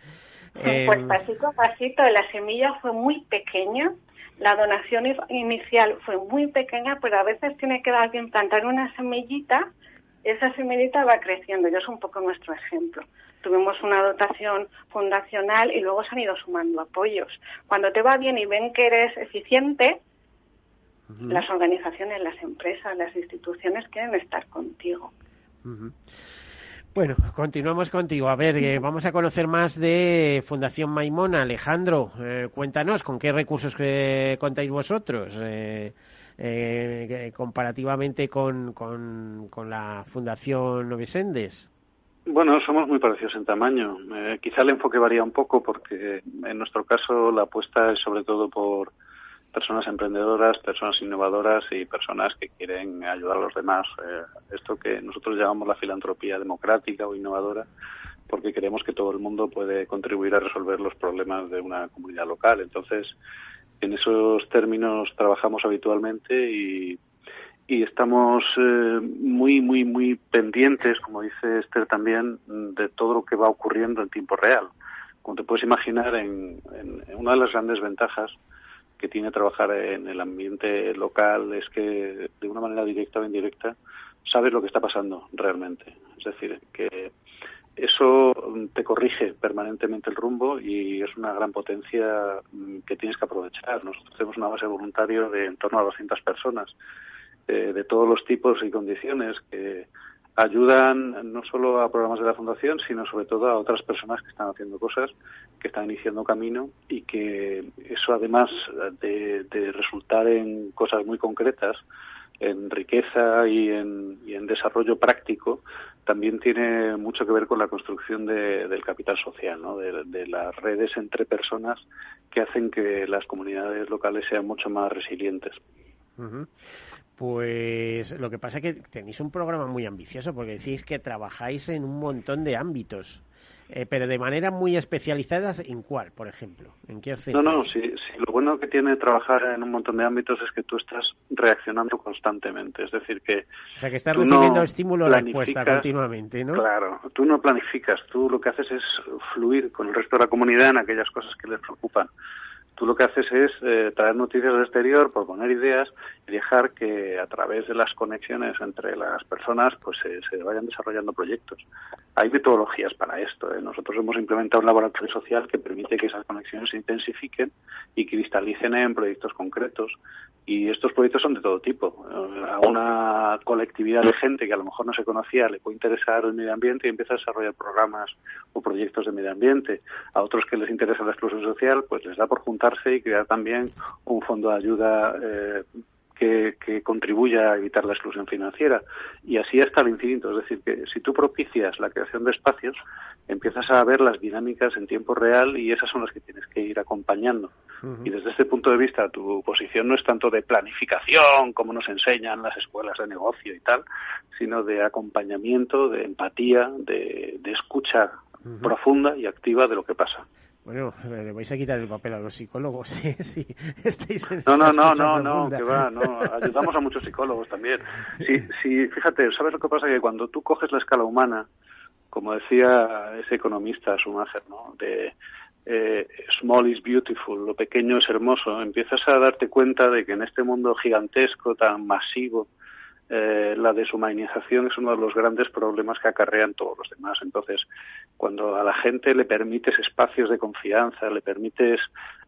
Pues pasito a pasito, la semilla fue muy pequeña, la donación inicial fue muy pequeña, pero a veces tiene que alguien plantar una semillita esa semillita va creciendo y es un poco nuestro ejemplo. Tuvimos una dotación fundacional y luego se han ido sumando apoyos. Cuando te va bien y ven que eres eficiente, uh -huh. las organizaciones, las empresas, las instituciones quieren estar contigo. Uh -huh. Bueno, continuamos contigo. A ver, eh, vamos a conocer más de Fundación Maimona. Alejandro, eh, cuéntanos con qué recursos que contáis vosotros. Eh, eh, comparativamente con, con, con, la Fundación Novesendes? Bueno, somos muy parecidos en tamaño. Eh, quizá el enfoque varía un poco porque en nuestro caso la apuesta es sobre todo por personas emprendedoras, personas innovadoras y personas que quieren ayudar a los demás. Eh, esto que nosotros llamamos la filantropía democrática o innovadora, porque creemos que todo el mundo puede contribuir a resolver los problemas de una comunidad local. Entonces, En esos términos trabajamos habitualmente y, y estamos eh, muy, muy, muy pendientes, como dice Esther también, de todo lo que va ocurriendo en tiempo real. Como te puedes imaginar, en, una de las grandes ventajas que tiene trabajar en el ambiente local es que de una manera directa o indirecta sabes lo que está pasando realmente. Es decir, que eso te corrige permanentemente el rumbo y es una gran potencia mm, que tienes que aprovechar. Nosotros tenemos una base de voluntarios de en torno a 200 personas eh, de todos los tipos y condiciones que ayudan no solo a programas de la Fundación, sino sobre todo a otras personas que están haciendo cosas, que están iniciando camino y que eso además de, resultar en cosas muy concretas, en riqueza y en, desarrollo práctico, también tiene mucho que ver con la construcción del capital social, ¿no? de, las redes entre personas que hacen que las comunidades locales sean mucho más resilientes. Pues lo que pasa es que tenéis un programa muy ambicioso porque decís que trabajáis en un montón de ámbitos. Eh, pero de manera muy especializadas, ¿en cuál, por ejemplo? ¿En qué No, no, sí, lo bueno que tiene trabajar en un montón de ámbitos es que tú estás reaccionando constantemente, es decir, que... O sea, que estás recibiendo estímulo respuesta continuamente, ¿no? Claro, tú no planificas, tú lo que haces es fluir con el resto de la comunidad en aquellas cosas que les preocupan. Tú lo que haces es eh, traer noticias del exterior, proponer ideas y dejar que a través de las conexiones entre las personas pues se vayan desarrollando proyectos. Hay metodologías para esto. ¿eh? Nosotros hemos implementado un laboratorio social que permite que esas conexiones se intensifiquen y cristalicen en proyectos concretos. Y estos proyectos son de todo tipo. A una colectividad de gente que a lo mejor no se conocía le puede interesar el medio ambiente y empieza a desarrollar programas o proyectos de medio ambiente. A otros que les interesa la exclusión social, pues les da por juntarse y crear también un fondo de ayuda eh, que, contribuya a evitar la exclusión financiera. Y así hasta el infinito. Es decir, que si tú propicias la creación de espacios, empiezas a ver las dinámicas en tiempo real y esas son las que tienes que ir acompañando. Y desde este punto de vista, tu posición no es tanto de planificación, como nos enseñan las escuelas de negocio y tal, sino de acompañamiento, de empatía, de, escucha profunda y activa de lo que pasa. Bueno, le vais a quitar el papel a los psicólogos, ¿eh? sí, estáis en No, no, no, no, no, que va, no, ayudamos a muchos psicólogos también. Sí, sí, fíjate, ¿sabes lo que pasa? Que cuando tú coges la escala humana, como decía ese economista Schumacher, ¿no? De eh, small is beautiful, lo pequeño es hermoso, empiezas a darte cuenta de que en este mundo gigantesco, tan masivo, eh, la deshumanización es uno de los grandes problemas que acarrean todos los demás. Entonces, cuando a la gente le permites espacios de confianza, le permites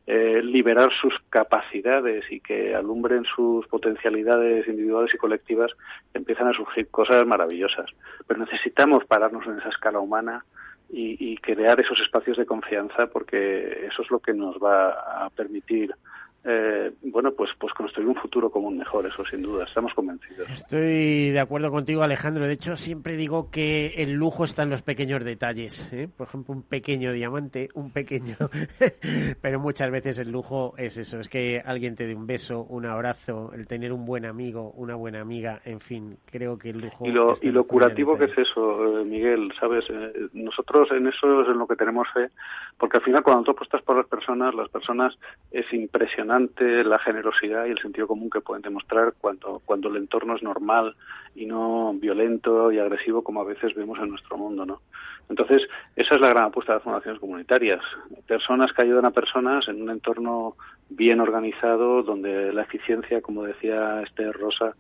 eh, liberar sus capacidades y que alumbren sus potencialidades individuales y colectivas, empiezan a surgir cosas maravillosas. Pero necesitamos pararnos en esa escala humana y, y crear esos espacios de confianza porque eso es lo que nos va a permitir eh, bueno, pues, pues construir un futuro común mejor, eso sin duda, estamos convencidos. Estoy de acuerdo contigo, Alejandro. De hecho, siempre digo que el lujo está en los pequeños detalles. ¿eh? Por ejemplo, un pequeño diamante, un pequeño. Pero muchas veces el lujo es eso: es que alguien te dé un beso, un abrazo, el tener un buen amigo, una buena amiga, en fin, creo que el lujo. Y lo, y lo curativo que es eso, eh, Miguel, ¿sabes? nosotros en eso es en lo que tenemos fe, porque al final, cuando tú apuestas por las personas, las personas es impresionante la generosidad y el sentido común que pueden demostrar cuando, cuando el entorno es normal y no violento y agresivo como a veces vemos en nuestro mundo, ¿no? Entonces, esa es la gran apuesta de las fundaciones comunitarias. Personas que ayudan a personas en un entorno bien organizado, donde la eficiencia, como decía Esther Rosa,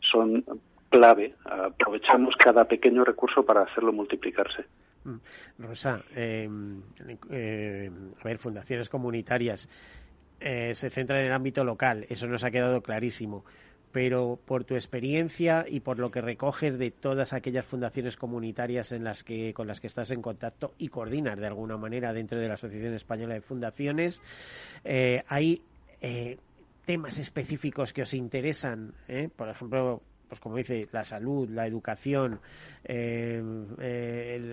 son clave. Aprovechamos cada pequeño recurso para hacerlo multiplicarse. Mm. Rosa, eh, eh, a ver, fundaciones comunitarias. Eh, se centra en el ámbito local, eso nos ha quedado clarísimo. Pero por tu experiencia y por lo que recoges de todas aquellas fundaciones comunitarias en las que, con las que estás en contacto y coordinas de alguna manera dentro de la Asociación Española de Fundaciones, eh, ¿hay eh, temas específicos que os interesan? Por ejemplo, pues como dice, la salud, la educación, eh,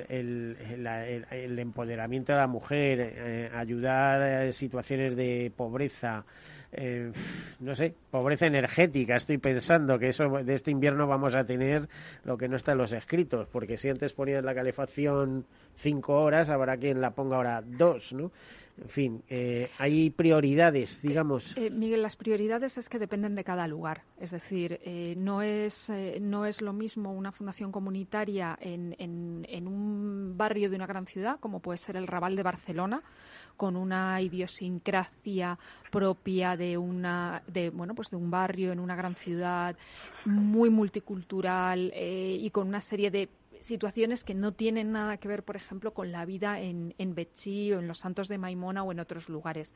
el, empoderamiento de la mujer, eh, ayudar a situaciones de pobreza, eh, no sé, pobreza energética. Estoy pensando que eso de este invierno vamos a tener lo que no está en los escritos, porque si antes ponías la calefacción cinco horas, habrá quien la ponga ahora dos, ¿no? En fin, eh, hay prioridades, digamos. Eh, Miguel, las prioridades es que dependen de cada lugar. Es decir, eh, no, es, no es lo mismo una fundación comunitaria en, en, en, un barrio de una gran ciudad, como puede ser el Raval de Barcelona, con una idiosincrasia propia de una de bueno pues de un barrio en una gran ciudad muy multicultural y con una serie de situaciones que no tienen nada que ver, por ejemplo, con la vida en, en o en los Santos de Maimona o en otros lugares.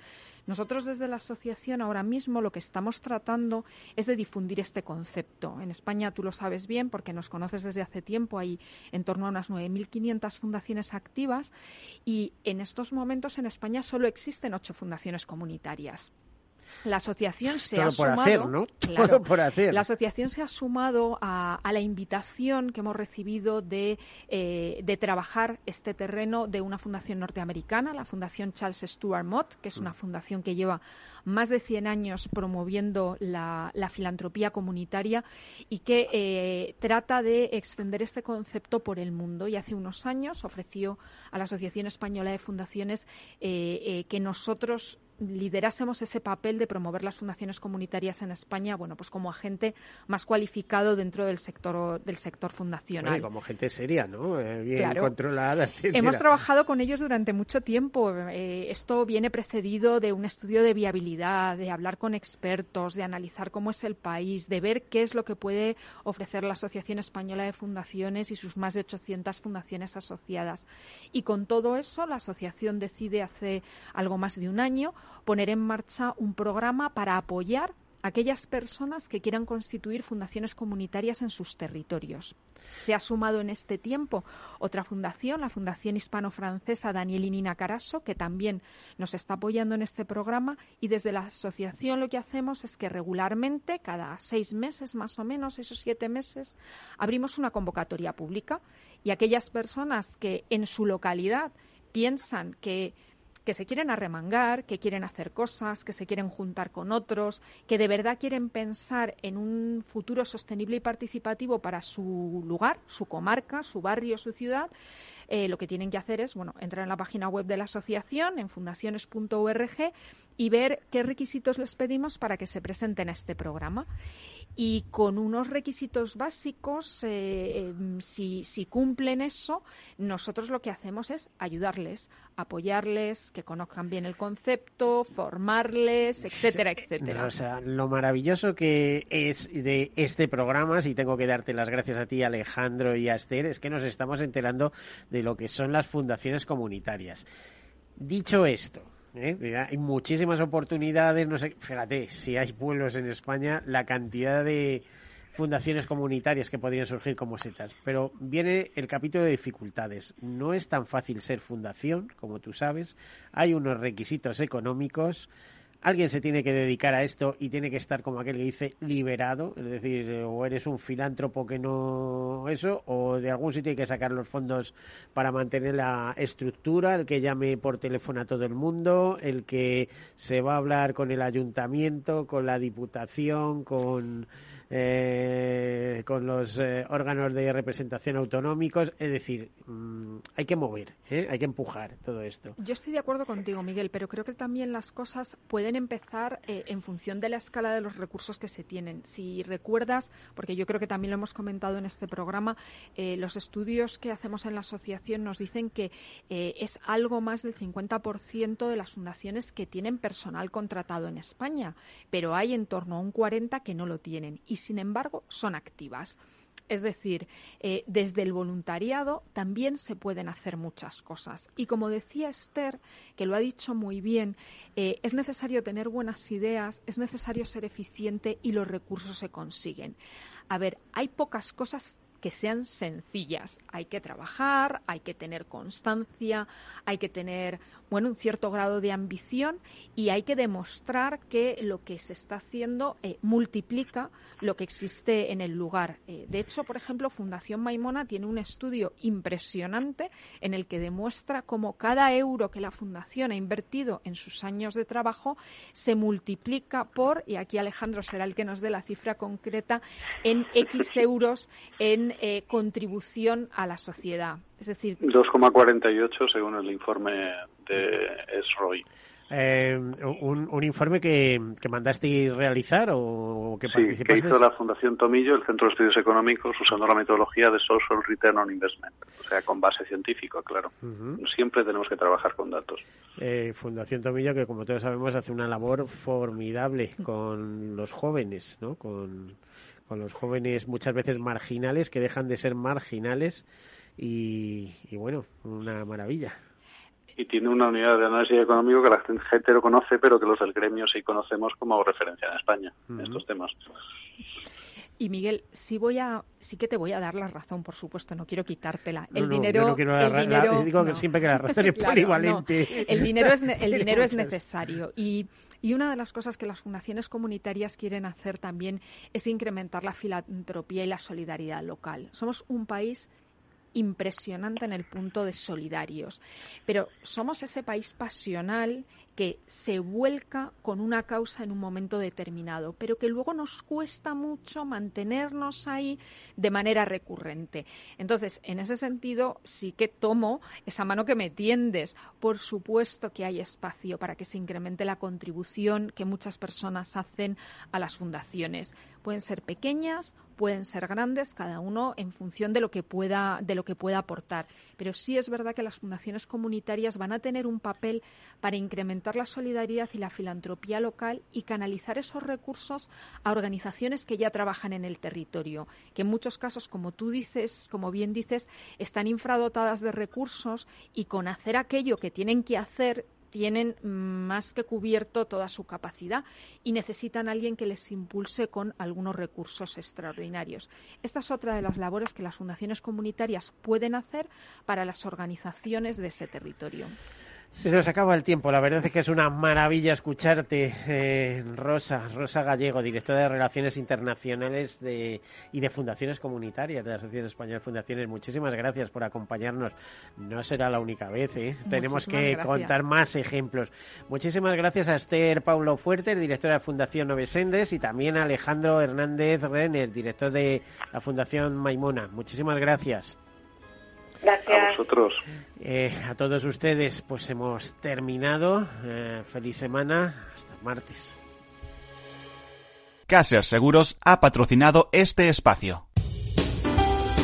Nosotros desde la asociación ahora mismo lo que estamos tratando es de difundir este concepto. En España tú lo sabes bien porque nos conoces desde hace tiempo, hay en torno a unas 9.500 fundaciones activas y en estos momentos en España solo existen ocho fundaciones comunitarias. La asociación se ha sumado, La asociación se ha sumado a, la invitación que hemos recibido de, eh, de, trabajar este terreno de una fundación norteamericana, la Fundación Charles Stuart Mott, que es una mm. fundación que lleva más de 100 años promoviendo la, filantropía comunitaria y que eh, trata de extender este concepto por el mundo. Y hace unos años ofreció a la Asociación Española de Fundaciones eh, que nosotros liderásemos ese papel de promover las fundaciones comunitarias en España, bueno, pues como agente más cualificado dentro del sector del sector fundacional. como gente seria, ¿no? Eh, bien controlada. Hemos trabajado con ellos durante mucho tiempo. Eh, esto viene precedido de un estudio de viabilidad, de hablar con expertos, de analizar cómo es el país, de ver qué es lo que puede ofrecer la Asociación Española de Fundaciones y sus más de 800 fundaciones asociadas. Y con todo eso, la asociación decide hace algo más de un año poner en marcha un programa para apoyar a aquellas personas que quieran constituir fundaciones comunitarias en sus territorios. Se ha sumado en este tiempo otra fundación, la Fundación Hispano-Francesa Daniel Nina Caraso, que también nos está apoyando en este programa y desde la asociación lo que hacemos es que regularmente, cada seis meses más o menos, esos siete meses, abrimos una convocatoria pública y aquellas personas que en su localidad piensan que que se quieren arremangar, que quieren hacer cosas, que se quieren juntar con otros, que de verdad quieren pensar en un futuro sostenible y participativo para su lugar, su comarca, su barrio, su ciudad, eh, lo que tienen que hacer es bueno, entrar en la página web de la asociación, en fundaciones.org, y ver qué requisitos les pedimos para que se presenten a este programa y con unos requisitos básicos, eh, em, si, si, cumplen eso, nosotros lo que hacemos es ayudarles, apoyarles, que conozcan bien el concepto, formarles, etcétera, etcétera. O sea, lo maravilloso que es de este programa, si tengo que darte las gracias a ti, Alejandro y a Esther, es que nos estamos enterando de lo que son las fundaciones comunitarias. Dicho esto, ¿eh? Hay muchísimas oportunidades, no sé, fíjate, si hay pueblos en España, la cantidad de fundaciones comunitarias que podrían surgir como setas. Pero viene el capítulo de dificultades. No es tan fácil ser fundación, como tú sabes. Hay unos requisitos económicos alguien se tiene que dedicar a esto y tiene que estar como aquel que dice liberado, es decir, o eres un filántropo que no eso, o de algún sitio hay que sacar los fondos para mantener la estructura, el que llame por teléfono a todo el mundo, el que se va a hablar con el ayuntamiento, con la diputación, con eh, con los eh, órganos de representación autonómicos. Es decir, mm, hay que mover, ¿eh? hay que empujar todo esto. Yo estoy de acuerdo contigo, Miguel, pero creo que también las cosas pueden empezar en función de la escala de los recursos que se tienen. Si recuerdas, porque yo creo que también lo hemos comentado en este programa, los estudios que hacemos en la asociación nos dicen que es algo más del 50% de las fundaciones que tienen personal contratado en España, pero hay en torno a un 40% que no lo tienen. Sin embargo, son activas. Es decir, eh, desde el voluntariado también se pueden hacer muchas cosas. Y como decía Esther, que lo ha dicho muy bien, eh, es necesario tener buenas ideas, es necesario ser eficiente y los recursos se consiguen. A ver, hay pocas cosas que sean sencillas. Hay que trabajar, hay que tener constancia, hay que tener bueno, un cierto grado de ambición y hay que demostrar que lo que se está haciendo eh, multiplica lo que existe en el lugar. Eh, de hecho, por ejemplo, Fundación Maimona tiene un estudio impresionante en el que demuestra cómo cada euro que la Fundación ha invertido en sus años de trabajo se multiplica por, y aquí Alejandro será el que nos dé la cifra concreta, en X euros en eh, contribución a la sociedad. Es decir, 2,48 según el informe de SROI. Eh, un, un, informe que, que mandaste realizar o que sí, que hizo la Fundación Tomillo, el Centro de Estudios Económicos, usando la metodología de Social Return on Investment, o sea, con base científica, claro. Siempre tenemos que trabajar con datos. Eh, Fundación Tomillo, que como todos sabemos, hace una labor formidable con los jóvenes, ¿no? Con, con los jóvenes muchas veces marginales que dejan de ser marginales y, y bueno, una maravilla y tiene una unidad de análisis económico que la gente lo conoce, pero que los del gremio sí conocemos como referencia en España en estos temas. Y Miguel, sí voy a, sí que te voy a dar la razón, por supuesto, no quiero quitártela. El no, dinero, no quiero el dinero, digo que siempre que la razón es claro, polivalente. El dinero es, el dinero es necesario y y una de las cosas que las fundaciones comunitarias quieren hacer también es incrementar la filantropía y la solidaridad local. Somos un país impresionante en el punto de solidarios. Pero somos ese país pasional que se vuelca con una causa en un momento determinado, pero que luego nos cuesta mucho mantenernos ahí de manera recurrente. Entonces, en ese sentido, sí que tomo esa mano que me tiendes. Por supuesto que hay espacio para que se incremente la contribución que muchas personas hacen a las fundaciones. Pueden ser pequeñas, pueden ser grandes, cada uno en función de lo que pueda, de lo que pueda aportar. Pero sí es verdad que las fundaciones comunitarias van a tener un papel para incrementar la solidaridad y la filantropía local y canalizar esos recursos a organizaciones que ya trabajan en el territorio, que en muchos casos, como tú dices, como bien dices, están infradotadas de recursos y con hacer aquello que tienen que hacer tienen más que cubierto toda su capacidad y necesitan a alguien que les impulse con algunos recursos extraordinarios. Esta es otra de las labores que las fundaciones comunitarias pueden hacer para las organizaciones de ese territorio. Se nos acaba el tiempo. La verdad es que es una maravilla escucharte, eh, Rosa, Rosa Gallego, directora de Relaciones Internacionales de, y de Fundaciones Comunitarias de la Asociación Española de Fundaciones. Muchísimas gracias por acompañarnos. No será la única vez, ¿eh? Tenemos que gracias. contar más ejemplos. Muchísimas gracias a Esther Paulo Fuertes, directora de la Fundación Novesendes, y también a Alejandro Hernández Renner, director de la Fundación Maimona. Muchísimas gracias. Gracias. A vosotros. Eh, a todos ustedes, pues hemos terminado. Eh, feliz semana. Hasta martes. Caser Seguros ha patrocinado este espacio.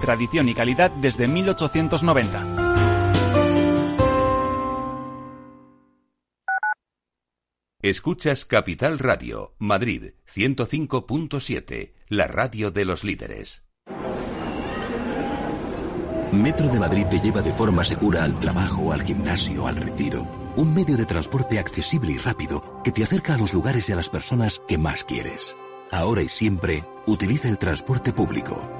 tradición y calidad desde 1890. Escuchas Capital Radio, Madrid 105.7, la radio de los líderes. Metro de Madrid te lleva de forma segura al trabajo, al gimnasio, al retiro. Un medio de transporte accesible y rápido que te acerca a los lugares y a las personas que más quieres. Ahora y siempre, utiliza el transporte público.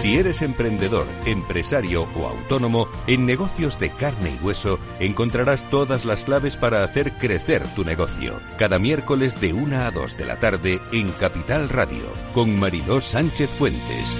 Si eres emprendedor, empresario o autónomo, en negocios de carne y hueso encontrarás todas las claves para hacer crecer tu negocio. Cada miércoles de 1 a 2 de la tarde en Capital Radio, con Mariló Sánchez Fuentes.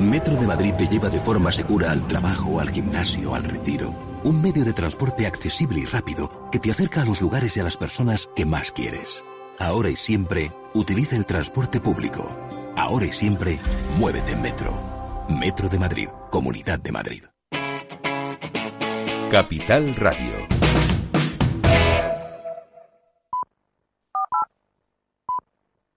Metro de Madrid te lleva de forma segura al trabajo, al gimnasio, al retiro. Un medio de transporte accesible y rápido que te acerca a los lugares y a las personas que más quieres. Ahora y siempre, utiliza el transporte público. Ahora y siempre, muévete en Metro. Metro de Madrid, Comunidad de Madrid. Capital Radio.